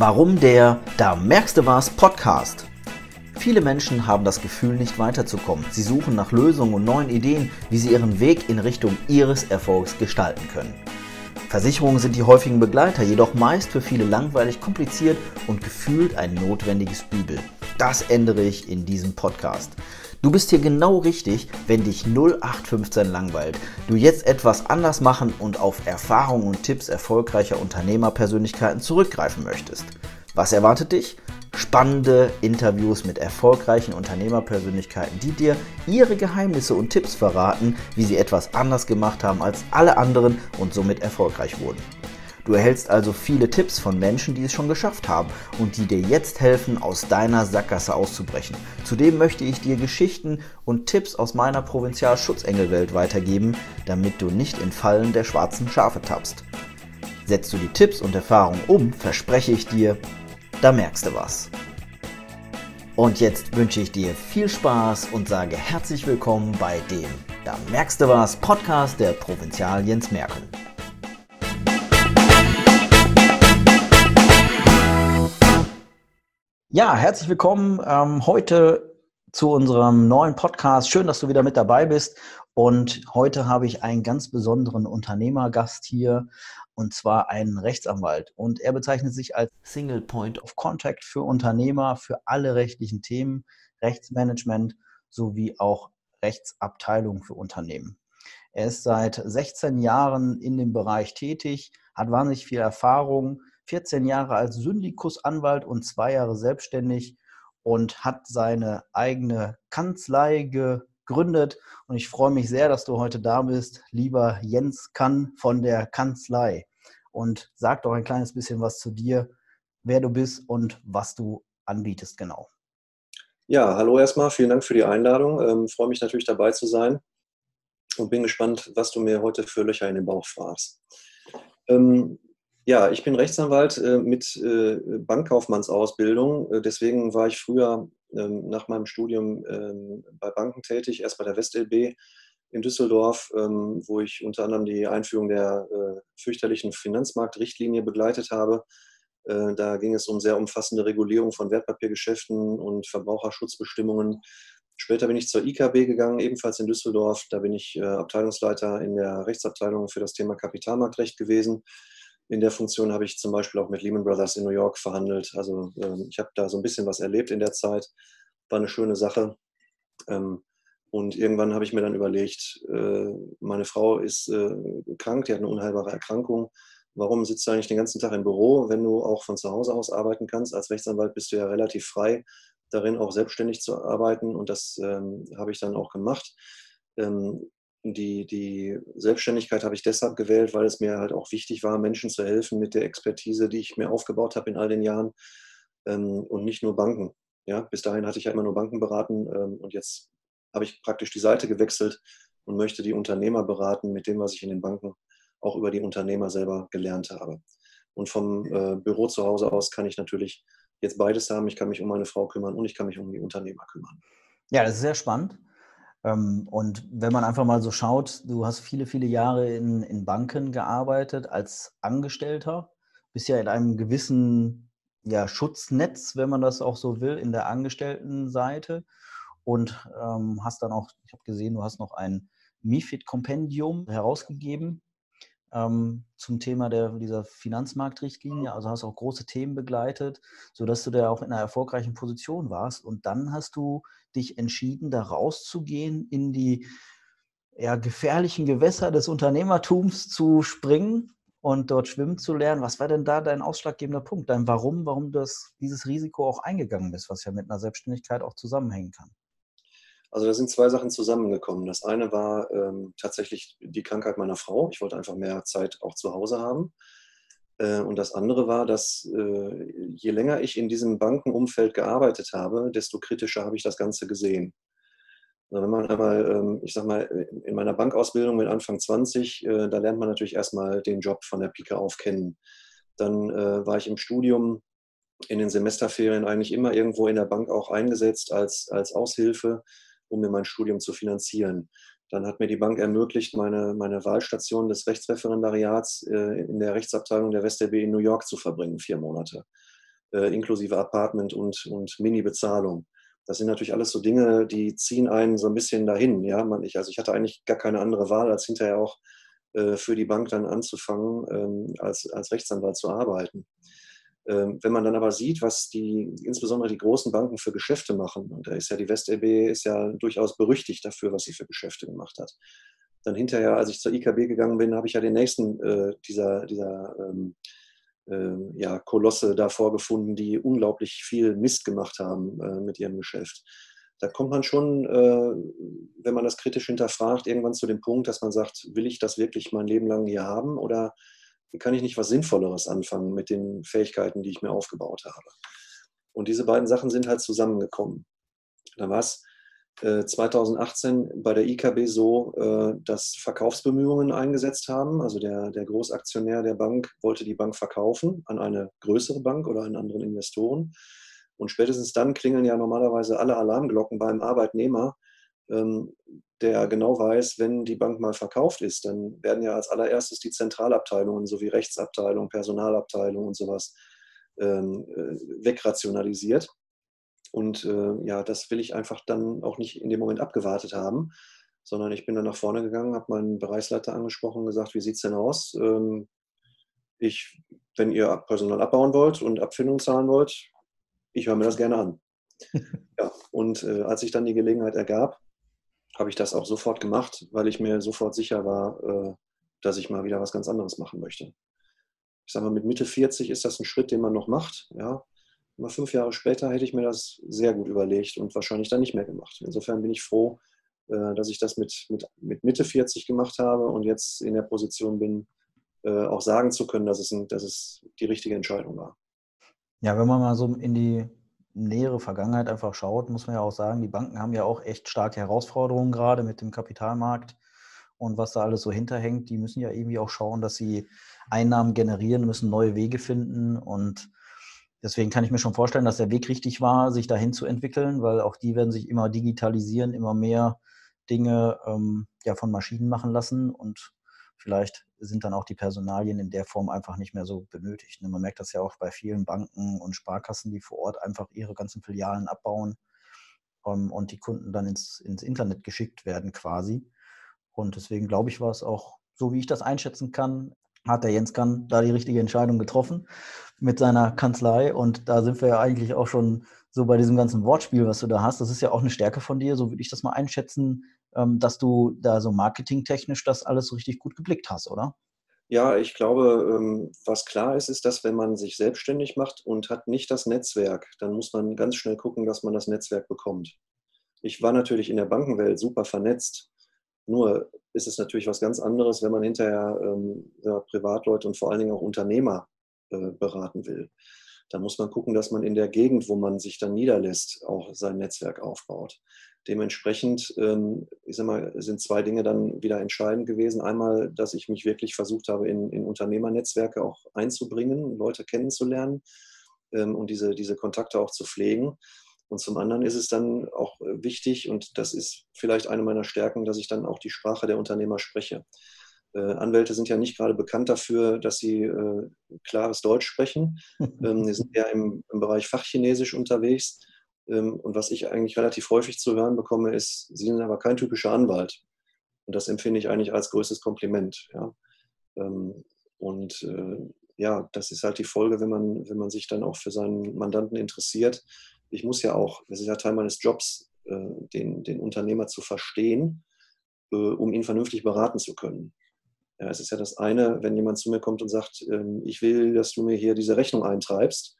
Warum der Da merkst du was Podcast? Viele Menschen haben das Gefühl, nicht weiterzukommen. Sie suchen nach Lösungen und neuen Ideen, wie sie ihren Weg in Richtung ihres Erfolgs gestalten können. Versicherungen sind die häufigen Begleiter, jedoch meist für viele langweilig, kompliziert und gefühlt ein notwendiges Übel. Das ändere ich in diesem Podcast. Du bist hier genau richtig, wenn dich 0815 langweilt. Du jetzt etwas anders machen und auf Erfahrungen und Tipps erfolgreicher Unternehmerpersönlichkeiten zurückgreifen möchtest. Was erwartet dich? Spannende Interviews mit erfolgreichen Unternehmerpersönlichkeiten, die dir ihre Geheimnisse und Tipps verraten, wie sie etwas anders gemacht haben als alle anderen und somit erfolgreich wurden. Du erhältst also viele Tipps von Menschen, die es schon geschafft haben und die dir jetzt helfen, aus deiner Sackgasse auszubrechen. Zudem möchte ich dir Geschichten und Tipps aus meiner Provinzialschutzengelwelt weitergeben, damit du nicht in Fallen der schwarzen Schafe tappst. Setzt du die Tipps und Erfahrungen um, verspreche ich dir, da merkst du was. Und jetzt wünsche ich dir viel Spaß und sage herzlich willkommen bei dem Da merkst du was Podcast der Provinzial Jens Merkel. Ja, herzlich willkommen ähm, heute zu unserem neuen Podcast. Schön, dass du wieder mit dabei bist. Und heute habe ich einen ganz besonderen Unternehmergast hier, und zwar einen Rechtsanwalt. Und er bezeichnet sich als Single Point of Contact für Unternehmer, für alle rechtlichen Themen, Rechtsmanagement sowie auch Rechtsabteilung für Unternehmen. Er ist seit 16 Jahren in dem Bereich tätig, hat wahnsinnig viel Erfahrung, 14 Jahre als Syndikusanwalt und zwei Jahre selbstständig und hat seine eigene Kanzlei gegründet. Und ich freue mich sehr, dass du heute da bist, lieber Jens Kann von der Kanzlei. Und sag doch ein kleines bisschen was zu dir, wer du bist und was du anbietest genau. Ja, hallo erstmal, vielen Dank für die Einladung. Ähm, freue mich natürlich dabei zu sein und bin gespannt, was du mir heute für Löcher in den Bauch fragst. Ähm, ja, ich bin Rechtsanwalt äh, mit äh, Bankkaufmannsausbildung. Äh, deswegen war ich früher ähm, nach meinem Studium ähm, bei Banken tätig, erst bei der WestLB in Düsseldorf, ähm, wo ich unter anderem die Einführung der äh, fürchterlichen Finanzmarktrichtlinie begleitet habe. Äh, da ging es um sehr umfassende Regulierung von Wertpapiergeschäften und Verbraucherschutzbestimmungen. Später bin ich zur IKB gegangen, ebenfalls in Düsseldorf. Da bin ich Abteilungsleiter in der Rechtsabteilung für das Thema Kapitalmarktrecht gewesen in der Funktion habe ich zum Beispiel auch mit Lehman Brothers in New York verhandelt. Also ähm, ich habe da so ein bisschen was erlebt in der Zeit. War eine schöne Sache. Ähm, und irgendwann habe ich mir dann überlegt, äh, meine Frau ist äh, krank, die hat eine unheilbare Erkrankung. Warum sitzt du eigentlich den ganzen Tag im Büro, wenn du auch von zu Hause aus arbeiten kannst? Als Rechtsanwalt bist du ja relativ frei darin, auch selbstständig zu arbeiten. Und das ähm, habe ich dann auch gemacht. Die, die Selbstständigkeit habe ich deshalb gewählt, weil es mir halt auch wichtig war, Menschen zu helfen mit der Expertise, die ich mir aufgebaut habe in all den Jahren ähm, und nicht nur Banken. Ja, bis dahin hatte ich ja immer nur Banken beraten ähm, und jetzt habe ich praktisch die Seite gewechselt und möchte die Unternehmer beraten mit dem, was ich in den Banken auch über die Unternehmer selber gelernt habe. Und vom äh, Büro zu Hause aus kann ich natürlich jetzt beides haben. Ich kann mich um meine Frau kümmern und ich kann mich um die Unternehmer kümmern. Ja, das ist sehr spannend. Ähm, und wenn man einfach mal so schaut, du hast viele, viele Jahre in, in Banken gearbeitet als Angestellter, bist ja in einem gewissen ja, Schutznetz, wenn man das auch so will, in der Angestelltenseite und ähm, hast dann auch, ich habe gesehen, du hast noch ein MIFID-Kompendium herausgegeben ähm, zum Thema der, dieser Finanzmarktrichtlinie. Also hast auch große Themen begleitet, sodass du da auch in einer erfolgreichen Position warst. Und dann hast du dich entschieden, da rauszugehen, in die ja, gefährlichen Gewässer des Unternehmertums zu springen und dort schwimmen zu lernen. Was war denn da dein ausschlaggebender Punkt? Dein Warum, warum du das, dieses Risiko auch eingegangen bist, was ja mit einer Selbstständigkeit auch zusammenhängen kann? Also da sind zwei Sachen zusammengekommen. Das eine war ähm, tatsächlich die Krankheit meiner Frau. Ich wollte einfach mehr Zeit auch zu Hause haben. Äh, und das andere war, dass äh, je länger ich in diesem Bankenumfeld gearbeitet habe, desto kritischer habe ich das Ganze gesehen. Also wenn man einmal, ähm, ich sag mal, in meiner Bankausbildung mit Anfang 20, äh, da lernt man natürlich erstmal den Job von der Pike auf kennen. Dann war ich im Studium in den Semesterferien eigentlich immer irgendwo in der Bank auch eingesetzt als, als Aushilfe um mir mein Studium zu finanzieren. Dann hat mir die Bank ermöglicht, meine, meine Wahlstation des Rechtsreferendariats äh, in der Rechtsabteilung der WestLB in New York zu verbringen, vier Monate. äh, inklusive Apartment und, und Mini-Bezahlung. Das sind natürlich alles so Dinge, die ziehen einen so ein bisschen dahin. Ja, man, ich, also ich hatte eigentlich gar keine andere Wahl, als hinterher auch äh, für die Bank dann anzufangen, ähm, als, als Rechtsanwalt zu arbeiten. Ähm, wenn man dann aber sieht, was die, insbesondere die großen Banken für Geschäfte machen, und da ist ja die WestLB ist ja durchaus berüchtigt dafür, was sie für Geschäfte gemacht hat. Dann hinterher, als ich zur IKB gegangen bin, habe ich ja den nächsten äh, dieser, dieser ähm, äh, ja, Kolosse da vorgefunden, die unglaublich viel Mist gemacht haben äh, mit ihrem Geschäft. Da kommt man schon, äh, wenn man das kritisch hinterfragt, irgendwann zu dem Punkt, dass man sagt, will ich das wirklich mein Leben lang hier haben oder kann ich nicht was Sinnvolleres anfangen mit den Fähigkeiten, die ich mir aufgebaut habe. Und diese beiden Sachen sind halt zusammengekommen. Da war es 2018 bei der IKB so, äh, dass Verkaufsbemühungen eingesetzt haben. Also der, der Großaktionär der Bank wollte die Bank verkaufen an eine größere Bank oder an anderen Investoren. Und spätestens dann klingeln ja normalerweise alle Alarmglocken beim Arbeitnehmer, der genau weiß, wenn die Bank mal verkauft ist, dann werden ja als allererstes die Zentralabteilungen sowie Rechtsabteilung, Personalabteilung und sowas ähm, äh, wegrationalisiert. Und äh, ja, das will ich einfach dann auch nicht in dem Moment abgewartet haben, sondern ich bin dann nach vorne gegangen, habe meinen Bereichsleiter angesprochen und gesagt, wie sieht es denn aus? Ähm, ich, wenn ihr Personal abbauen wollt und Abfindung zahlen wollt, ich höre mir das gerne an. ja, und äh, als sich dann die Gelegenheit ergab, habe ich das auch sofort gemacht, weil ich mir sofort sicher war, äh, dass ich mal wieder was ganz anderes machen möchte. Ich sage mal, mit Mitte 40 ist das ein Schritt, den man noch macht. Ja. Aber fünf Jahre später hätte ich mir das sehr gut überlegt und wahrscheinlich dann nicht mehr gemacht. Insofern bin ich froh, äh, dass ich das mit, mit, mit Mitte 40 gemacht habe und jetzt in der Position bin, äh, auch sagen zu können, dass es, dass es die richtige Entscheidung war. Ja, wenn man mal so in die nähere Vergangenheit einfach schaut, muss man ja auch sagen, die Banken haben ja auch echt starke Herausforderungen gerade mit dem Kapitalmarkt und was da alles so hinterhängt. Die müssen ja irgendwie auch schauen, dass sie Einnahmen generieren, müssen neue Wege finden und deswegen kann ich mir schon vorstellen, dass der Weg richtig war, sich dahin zu entwickeln, weil auch die werden sich immer digitalisieren, immer mehr Dinge ähm, ja, von Maschinen machen lassen und vielleicht sind dann auch die Personalien in der Form einfach nicht mehr so benötigt. Ne? Man merkt das ja auch bei vielen Banken und Sparkassen, die vor Ort einfach ihre ganzen Filialen abbauen ähm, und die Kunden dann ins, ins Internet geschickt werden quasi. Und deswegen glaube ich, war es auch, so wie ich das einschätzen kann, hat der Jens Kann da die richtige Entscheidung getroffen mit seiner Kanzlei. Und da sind wir ja eigentlich auch schon so bei diesem ganzen Wortspiel, was du da hast. Das ist ja auch eine Stärke von dir, so würde ich das mal einschätzen, dass du da so marketingtechnisch das alles richtig gut geblickt hast, oder? Ja, ich glaube, ähm, was klar ist, ist, dass wenn man sich selbstständig macht und hat nicht das Netzwerk, dann muss man ganz schnell gucken, dass man das Netzwerk bekommt. Ich war natürlich in der Bankenwelt super vernetzt. Nur ist es natürlich was ganz anderes, wenn man hinterher ähm, ja, Privatleute und vor allen Dingen auch Unternehmer äh, beraten will. Da muss man gucken, dass man in der Gegend, wo man sich dann niederlässt, auch sein Netzwerk aufbaut. Dementsprechend, ähm, ich sag mal, sind zwei Dinge dann wieder entscheidend gewesen. Einmal, dass ich mich wirklich versucht habe, in, in Unternehmernetzwerke auch einzubringen, Leute kennenzulernen ähm, und diese, diese Kontakte auch zu pflegen. Und zum anderen ist es dann auch wichtig, und das ist vielleicht eine meiner Stärken, dass ich dann auch die Sprache der Unternehmer spreche. Äh, Anwälte sind ja nicht gerade bekannt dafür, dass sie äh, klares Deutsch sprechen. ähm, die sind eher im, im Bereich Fachchinesisch unterwegs. Ähm, und was ich eigentlich relativ häufig zu hören bekomme, ist, Sie sind aber kein typischer Anwalt. Und das empfinde ich eigentlich als größtes Kompliment. Ja. Ähm, und äh, ja, das ist halt die Folge, wenn man, wenn man sich dann auch für seinen Mandanten interessiert. Ich muss ja auch, das ist ja Teil meines Jobs, äh, den, den Unternehmer zu verstehen, äh, um ihn vernünftig beraten zu können. Ja, es ist ja das eine, wenn jemand zu mir kommt und sagt, ähm, ich will, dass du mir hier diese Rechnung eintreibst,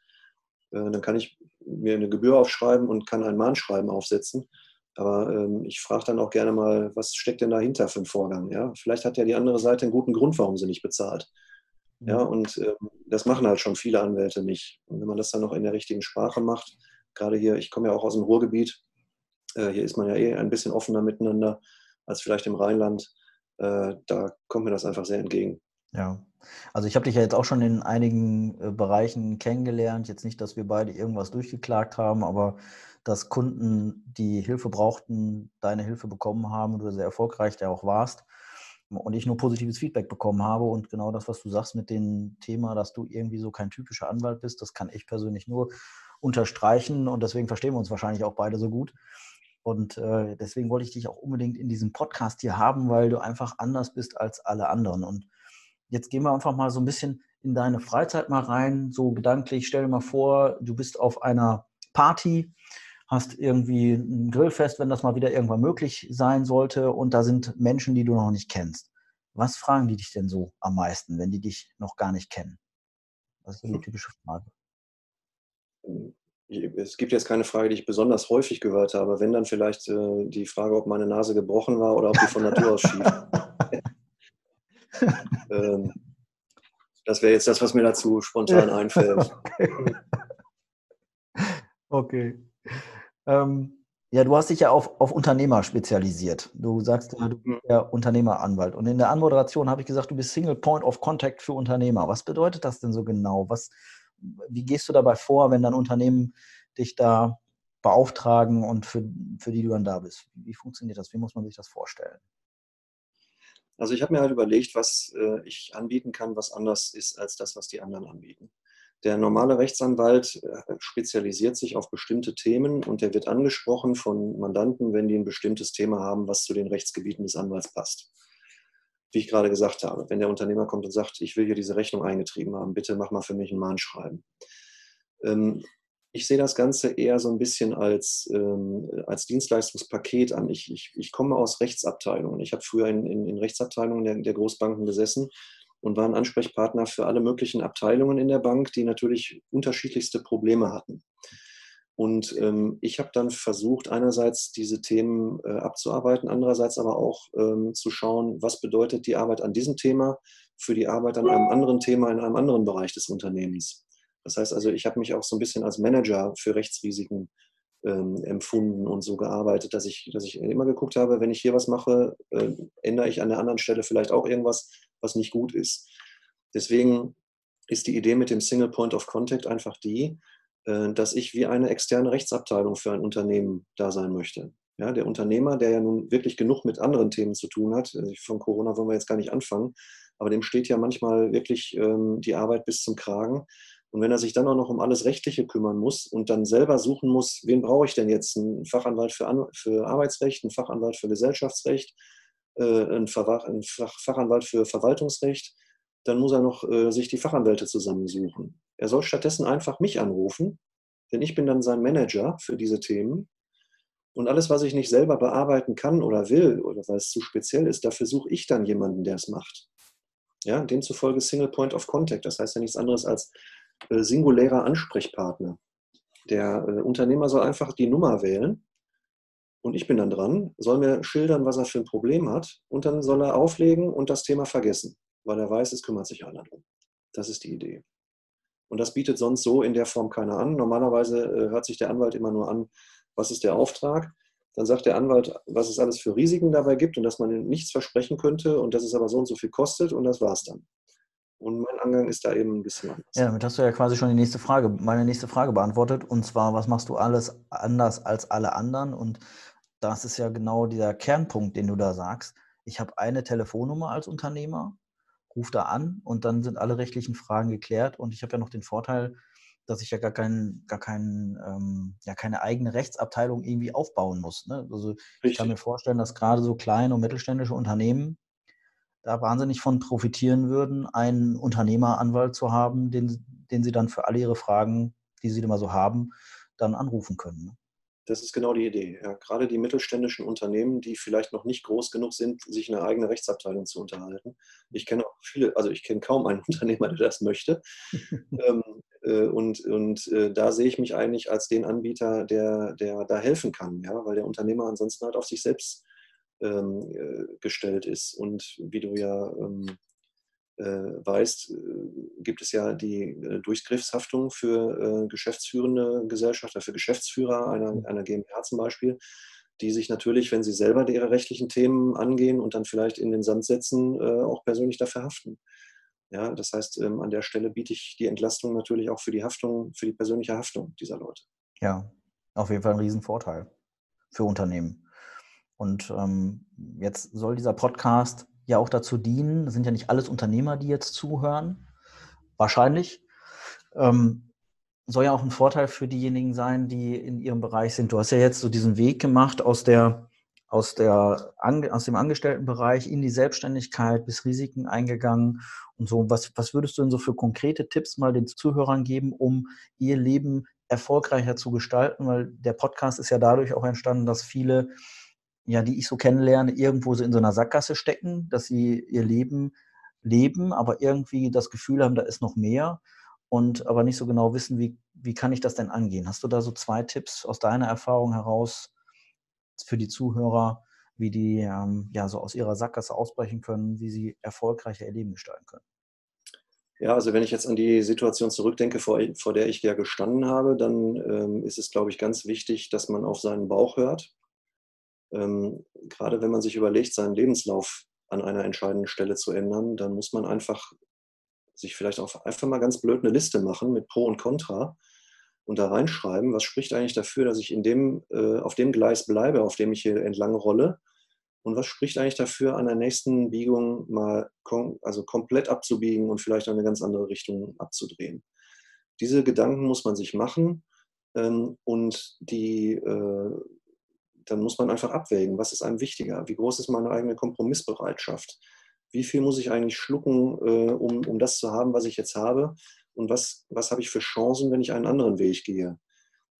dann kann ich mir eine Gebühr aufschreiben und kann ein Mahnschreiben aufsetzen. Aber ähm, ich frage dann auch gerne mal, was steckt denn dahinter für einen Vorgang? Ja? Vielleicht hat ja die andere Seite einen guten Grund, warum sie nicht bezahlt. Ja, mhm. und ähm, das machen halt schon viele Anwälte nicht. Und wenn man das dann noch in der richtigen Sprache macht, gerade hier, ich komme ja auch aus dem Ruhrgebiet, äh, hier ist man ja eh ein bisschen offener miteinander als vielleicht im Rheinland, äh, da kommt mir das einfach sehr entgegen. Ja, also ich habe dich ja jetzt auch schon in einigen äh, Bereichen kennengelernt. Jetzt nicht, dass wir beide irgendwas durchgeklagt haben, aber dass Kunden, die Hilfe brauchten, deine Hilfe bekommen haben du sehr erfolgreich der auch warst. und ich nur positives Feedback bekommen habe und genau das, was du sagst mit dem Thema, dass du irgendwie so kein typischer Anwalt bist, das kann ich persönlich nur unterstreichen und deswegen verstehen wir uns wahrscheinlich auch beide so gut. Und äh, deswegen wollte ich dich auch unbedingt in diesem Podcast hier haben, weil du einfach anders bist als alle anderen. Und jetzt gehen wir einfach mal so ein bisschen in deine Freizeit mal rein, so gedanklich. Stell dir mal vor, du bist auf einer Party, hast irgendwie ein Grillfest, wenn das mal wieder irgendwann möglich sein sollte, und da sind Menschen, die du noch nicht kennst. Was fragen die dich denn so am meisten, wenn die dich noch gar nicht kennen? Das ist so die hm. typische Frage. Es gibt jetzt keine Frage, die ich besonders häufig gehört habe. Wenn dann vielleicht äh, die Frage, ob meine Nase gebrochen war oder ob die von Natur aus schief. ähm, das wäre jetzt das, was mir dazu spontan einfällt. Okay. okay. Ähm, ja, du hast dich ja auf, auf Unternehmer spezialisiert. Du sagst, du bist ja Unternehmeranwalt. Und in der Anmoderation habe ich gesagt, du bist Single Point of Contact für Unternehmer. Was bedeutet das denn so genau? Was, wie gehst du dabei vor, wenn dann Unternehmen dich da beauftragen und für, für die du dann da bist? Wie funktioniert das? Wie muss man sich das vorstellen? Also ich habe mir halt überlegt, was äh, ich anbieten kann, was anders ist als das, was die anderen anbieten. Der normale Rechtsanwalt äh, spezialisiert sich auf bestimmte Themen und der wird angesprochen von Mandanten, wenn die ein bestimmtes Thema haben, was zu den Rechtsgebieten des Anwalts passt. Wie ich gerade gesagt habe, wenn der Unternehmer kommt und sagt, ich will hier diese Rechnung eingetrieben haben, bitte mach mal für mich ein Mahnschreiben. Ähm, ich sehe das Ganze eher so ein bisschen als, ähm, als Dienstleistungspaket an. Ich, ich, ich komme aus Rechtsabteilungen. Ich habe früher in, in, in Rechtsabteilungen der, der, Großbanken gesessen und war ein Ansprechpartner für alle möglichen Abteilungen in der Bank, die natürlich unterschiedlichste Probleme hatten. Und ähm, ich habe dann versucht, einerseits diese Themen äh, abzuarbeiten, andererseits aber auch ähm, zu schauen, was bedeutet die Arbeit an diesem Thema für die Arbeit an einem anderen Thema in einem anderen Bereich des Unternehmens. Das heißt also, ich habe mich auch so ein bisschen als Manager für Rechtsrisiken ähm, empfunden und so gearbeitet, dass ich, dass ich immer geguckt habe, wenn ich hier was mache, äh, ändere ich an der anderen Stelle vielleicht auch irgendwas, was nicht gut ist. Deswegen ist die Idee mit dem Single Point of Contact einfach die, äh, dass ich wie eine externe Rechtsabteilung für ein Unternehmen da sein möchte. Ja, der Unternehmer, der ja nun wirklich genug mit anderen Themen zu tun hat, also von Corona wollen wir jetzt gar nicht anfangen, aber dem steht ja manchmal wirklich ähm, die Arbeit bis zum Kragen. Und wenn er sich dann auch noch um alles Rechtliche kümmern muss und dann selber suchen muss, wen brauche ich denn jetzt? Ein Fachanwalt für, An für Arbeitsrecht, ein Fachanwalt für Gesellschaftsrecht, äh, ein, ein Fach Fachanwalt für Verwaltungsrecht, dann muss er noch äh, sich die Fachanwälte zusammensuchen. Er soll stattdessen einfach mich anrufen, denn ich bin dann sein Manager für diese Themen. Und alles, was ich nicht selber bearbeiten kann oder will, oder weil es zu speziell ist, dafür suche ich dann jemanden, der es macht. Ja, demzufolge Single Point of Contact. Das heißt ja nichts anderes als singulärer Ansprechpartner. Der äh, Unternehmer soll einfach die Nummer wählen und ich bin dann dran, soll mir schildern, was er für ein Problem hat und dann soll er auflegen und das Thema vergessen, weil er weiß, es kümmert sich einer drum. Das ist die Idee. Und das bietet sonst so in der Form keiner an. Normalerweise äh, hört sich der Anwalt immer nur an, was ist der Auftrag. Dann sagt der Anwalt, was es alles für Risiken dabei gibt und dass man nichts versprechen könnte und dass es aber so und so viel kostet und das war's dann. Und mein Angang ist da eben ein bisschen anders. Ja, damit hast du ja quasi schon die nächste Frage, meine nächste Frage beantwortet. Und zwar, was machst du alles anders als alle anderen? Und das ist ja genau dieser Kernpunkt, den du da sagst. Ich habe eine Telefonnummer als Unternehmer, rufe da an und dann sind alle rechtlichen Fragen geklärt. Und ich habe ja noch den Vorteil, dass ich ja gar, kein, gar kein, ähm, ja, keine eigene Rechtsabteilung irgendwie aufbauen muss. Ne? Also Richtig. ich kann mir vorstellen, dass gerade so kleine und mittelständische Unternehmen da wahnsinnig von profitieren würden, einen Unternehmeranwalt zu haben, den, den sie dann für alle ihre Fragen, die sie immer so haben, dann anrufen können. Ne? Das ist genau die Idee. Ja, gerade die mittelständischen Unternehmen, die vielleicht noch nicht groß genug sind, sich eine eigene Rechtsabteilung zu unterhalten. Ich kenne auch viele, also ich kenne kaum einen Unternehmer, der das möchte. ähm, äh, und und äh, da sehe ich mich eigentlich als den Anbieter, der, der da helfen kann, ja, weil der Unternehmer ansonsten halt auf sich selbst ähm, äh, gestellt ist. Und wie du ja ähm, äh, weißt, äh, gibt es ja die äh, Durchgriffshaftung für äh, geschäftsführende Gesellschafter, für Geschäftsführer einer, mhm. einer GmbH zum Beispiel, die sich natürlich, wenn sie selber ihre rechtlichen Themen angehen und dann vielleicht in den Sand setzen, äh, auch persönlich dafür haften. Ja, das heißt, ähm, an der Stelle biete ich die Entlastung natürlich auch für die Haftung, für die persönliche Haftung dieser Leute. Ja, auf jeden Fall ein Riesenvorteil für Unternehmen. Und ähm, jetzt soll dieser Podcast ja auch dazu dienen, das sind ja nicht alles Unternehmer, die jetzt zuhören, wahrscheinlich, ähm, soll ja auch ein Vorteil für diejenigen sein, die in ihrem Bereich sind. Du hast ja jetzt so diesen Weg gemacht aus der aus, der, aus dem Angestelltenbereich in die Selbstständigkeit bis Risiken eingegangen und so. Was, was würdest du denn so für konkrete Tipps mal den Zuhörern geben, um ihr Leben erfolgreicher zu gestalten? Weil der Podcast ist ja dadurch auch entstanden, dass viele, ja, die ich so kennenlerne, irgendwo so in so einer Sackgasse stecken, dass sie ihr Leben leben, aber irgendwie das Gefühl haben, da ist noch mehr und aber nicht so genau wissen, wie, wie kann ich das denn angehen? Hast du da so zwei Tipps aus deiner Erfahrung heraus, für die Zuhörer, wie die ähm, ja so aus ihrer Sackgasse ausbrechen können, wie sie erfolgreicher ihr Leben gestalten können. Ja, also wenn ich jetzt an die Situation zurückdenke, vor, vor der ich ja gestanden habe, dann ähm, ist es, glaube ich, ganz wichtig, dass man auf seinen Bauch hört. Ähm, gerade wenn man sich überlegt, seinen Lebenslauf an einer entscheidenden Stelle zu ändern, dann muss man einfach sich vielleicht auch einfach mal ganz blöd eine Liste machen mit Pro und Contra und da reinschreiben, was spricht eigentlich dafür, dass ich in dem, äh, auf dem Gleis bleibe, auf dem ich hier entlang rolle. Und was spricht eigentlich dafür, an der nächsten Biegung mal kom also komplett abzubiegen und vielleicht in eine ganz andere Richtung abzudrehen? Diese Gedanken muss man sich machen ähm, und die, äh, dann muss man einfach abwägen, was ist einem wichtiger? Wie groß ist meine eigene Kompromissbereitschaft? Wie viel muss ich eigentlich schlucken, äh, um, um das zu haben, was ich jetzt habe? und was, was habe ich für Chancen, wenn ich einen anderen Weg gehe.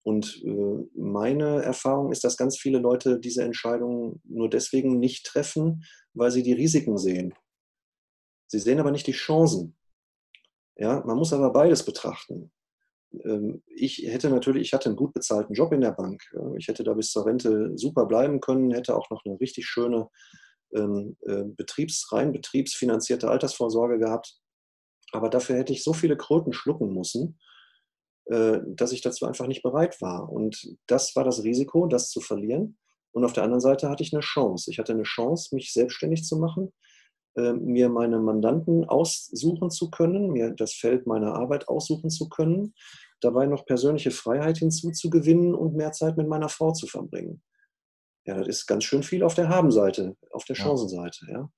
Und äh, meine Erfahrung ist, dass ganz viele Leute diese Entscheidungen nur deswegen nicht treffen, weil sie die Risiken sehen. Sie sehen aber nicht die Chancen. Ja, man muss aber beides betrachten. Ähm, ich hätte natürlich, ich hatte einen gut bezahlten Job in der Bank. Ich hätte da bis zur Rente super bleiben können, hätte auch noch eine richtig schöne ähm, äh, betriebs, rein betriebsfinanzierte Altersvorsorge gehabt. Aber dafür hätte ich so viele Kröten schlucken müssen, äh, dass ich dazu einfach nicht bereit war. Und das war das Risiko, das zu verlieren. Und auf der anderen Seite hatte ich eine Chance. Ich hatte eine Chance, mich selbstständig zu machen, mir meine Mandanten aussuchen zu können, mir das Feld meiner Arbeit aussuchen zu können, dabei noch persönliche Freiheit hinzuzugewinnen und mehr Zeit mit meiner Frau zu verbringen. Ja, das ist ganz schön viel auf der Habenseite, auf der Chancenseite. Ja.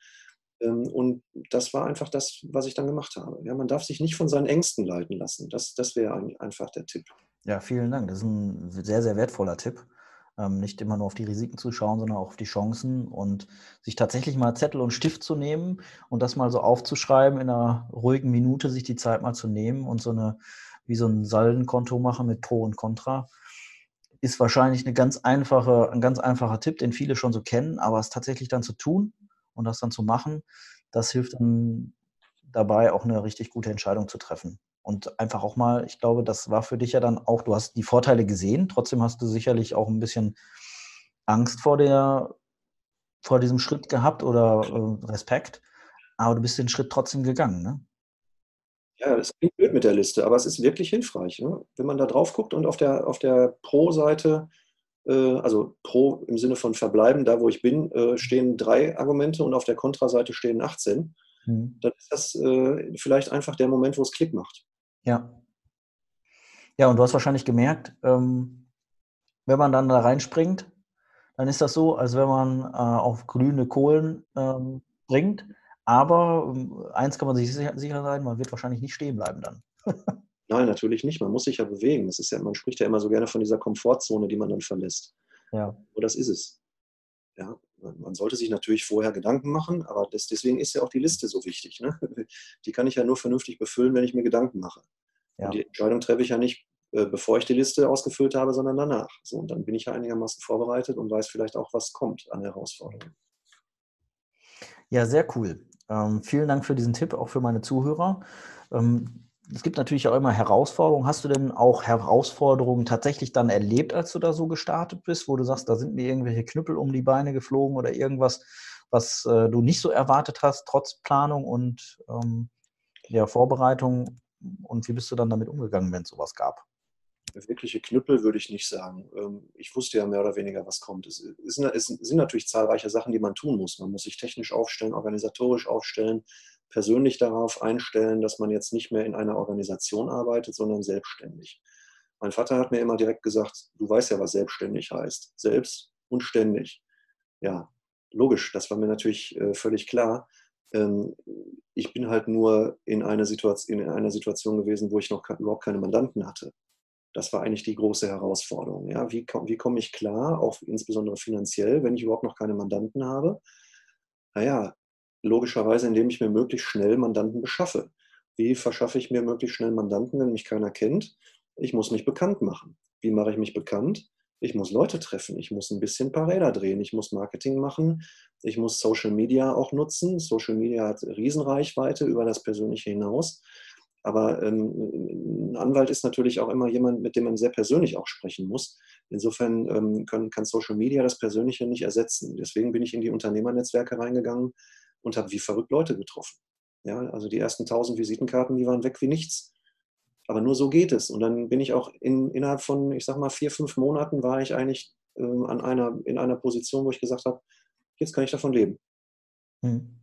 Ähm, und das war einfach das, was ich dann gemacht habe. Ja, man darf sich nicht von seinen Ängsten leiten lassen. Das, das wäre einfach der Tipp. Ja, vielen Dank. Das ist ein sehr, sehr wertvoller Tipp. Ähm, nicht immer nur auf die Risiken zu schauen, sondern auch auf die Chancen und sich tatsächlich mal Zettel und Stift zu nehmen und das mal so aufzuschreiben, in einer ruhigen Minute sich die Zeit mal zu nehmen und so eine, wie so ein Saldenkonto machen mit Pro und Contra, ist wahrscheinlich eine ganz einfache, ein ganz einfacher Tipp, den viele schon so kennen, aber es tatsächlich dann zu tun und das dann zu machen, das hilft dann dabei, auch eine richtig gute Entscheidung zu treffen. Und einfach auch mal, ich glaube, das war für dich ja dann auch, du hast die Vorteile gesehen, trotzdem hast du sicherlich auch ein bisschen Angst vor der, vor diesem Schritt gehabt oder äh, Respekt, aber du bist den Schritt trotzdem gegangen, ne? Ja, das klingt blöd mit der Liste, aber es ist wirklich hilfreich. Ne? Wenn man da drauf guckt und auf der, auf der Pro-Seite äh, also pro im Sinne von verbleiben, da wo ich bin, äh, stehen drei Argumente und auf der Kontraseite stehen 18. Mhm. Dann ist das äh, vielleicht einfach der Moment, wo es Klick macht. Ja. Ja, und du hast wahrscheinlich gemerkt, ähm, wenn man dann da reinspringt, dann ist das so, als wenn man auf glühende Kohlen ähm, bringt. Aber ähm, eins kann man sich sicher, sicher sein, man wird wahrscheinlich nicht stehen bleiben dann. Nein, natürlich nicht. Man muss sich ja bewegen. Das ist ja, man spricht ja immer so gerne von dieser Komfortzone, die man dann verlässt. Ja. Und das ist es. Ja, man sollte sich natürlich vorher Gedanken machen, aber das, deswegen ist ja auch die Liste so wichtig. Ne? Die kann ich ja nur vernünftig befüllen, wenn ich mir Gedanken mache. Ja. Die Entscheidung treffe ich ja nicht, äh, bevor ich die Liste ausgefüllt habe, sondern danach. So, und dann bin ich ja einigermaßen vorbereitet und weiß vielleicht auch, was kommt an Herausforderungen. Ja, sehr cool. Ähm, vielen Dank für diesen Tipp, auch für meine Zuhörer. Ähm, es gibt natürlich auch immer Herausforderungen. Hast du denn auch Herausforderungen tatsächlich dann erlebt, als du da so gestartet bist, wo du sagst, da sind mir irgendwelche Knüppel um die Beine geflogen oder irgendwas, was äh, du nicht so erwartet hast, trotz Planung und ähm, ja, Vorbereitung? Und wie bist du dann damit umgegangen, wenn es sowas gab? Wirkliche Knüppel würde ich nicht sagen. Ähm, ich wusste ja mehr oder weniger, was kommt. Es sind natürlich zahlreiche Sachen, die man tun muss. Man muss sich technisch aufstellen, organisatorisch aufstellen persönlich darauf einstellen, dass man jetzt nicht mehr in einer Organisation arbeitet, sondern selbstständig. Mein Vater hat mir immer direkt gesagt, du weißt ja, was selbstständig heißt. Selbst und ständig. Ja, logisch, das war mir natürlich äh, völlig klar. Ähm, ich bin halt nur in einer, Situation, in einer Situation gewesen, wo ich noch überhaupt keine Mandanten hatte. Das war eigentlich die große Herausforderung. Ja? Wie, wie komme ich klar, auch insbesondere finanziell, wenn ich überhaupt noch keine Mandanten habe? Naja, logischerweise, indem ich mir möglichst schnell Mandanten beschaffe. Wie verschaffe ich mir möglichst schnell Mandanten, wenn mich keiner kennt? Ich muss mich bekannt machen. Wie mache ich mich bekannt? Ich muss Leute treffen, ich muss ein bisschen ein paar Räder drehen, ich muss Marketing machen, ich muss Social Media auch nutzen. Social Media hat Riesenreichweite über das Persönliche hinaus. Aber ähm, ein Anwalt ist natürlich auch immer jemand, mit dem man sehr persönlich auch sprechen muss. Insofern ähm, können, kann Social Media das Persönliche nicht ersetzen. Deswegen bin ich in die Unternehmernetzwerke reingegangen und habe wie verrückt Leute getroffen. Ja, also die ersten 1000 Visitenkarten, die waren weg wie nichts. Aber nur so geht es. Und dann bin ich auch in, innerhalb von, ich sag mal, vier, fünf Monaten war ich eigentlich ähm, an einer, in einer Position, wo ich gesagt habe, jetzt kann ich davon leben. Hm.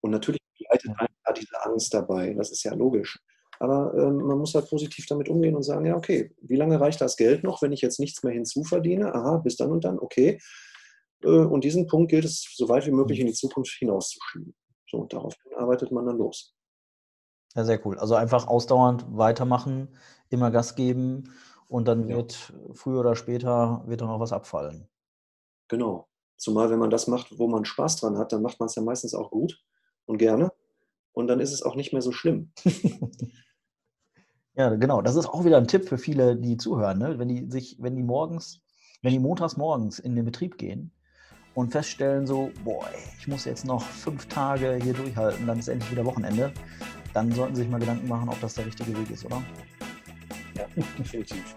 Und natürlich begleitet da diese Angst dabei. Das ist ja logisch. Aber ähm, man muss halt positiv damit umgehen und sagen, ja, okay, wie lange reicht das Geld noch, wenn ich jetzt nichts mehr hinzuverdiene? Aha, bis dann und dann, okay. Äh, und diesen Punkt gilt es, so weit wie möglich hm. in die Zukunft hinauszuschieben. So, und daraufhin arbeitet man dann los. Ja, sehr cool. Also einfach ausdauernd weitermachen, immer Gas geben und dann wird ja. früher oder später wird dann auch was abfallen. Genau. Zumal wenn man das macht, wo man Spaß dran hat, dann macht man es ja meistens auch gut und gerne. Und dann ist es auch nicht mehr so schlimm. ja, genau. Das ist auch wieder ein Tipp für viele, die zuhören. Ne? Wenn die sich, wenn die morgens, wenn die montags morgens in den Betrieb gehen und feststellen so, boah, ich muss jetzt noch fünf Tage hier durchhalten, dann ist endlich wieder Wochenende dann sollten Sie sich mal Gedanken machen, ob das der richtige Weg ist, oder? Ja, definitiv.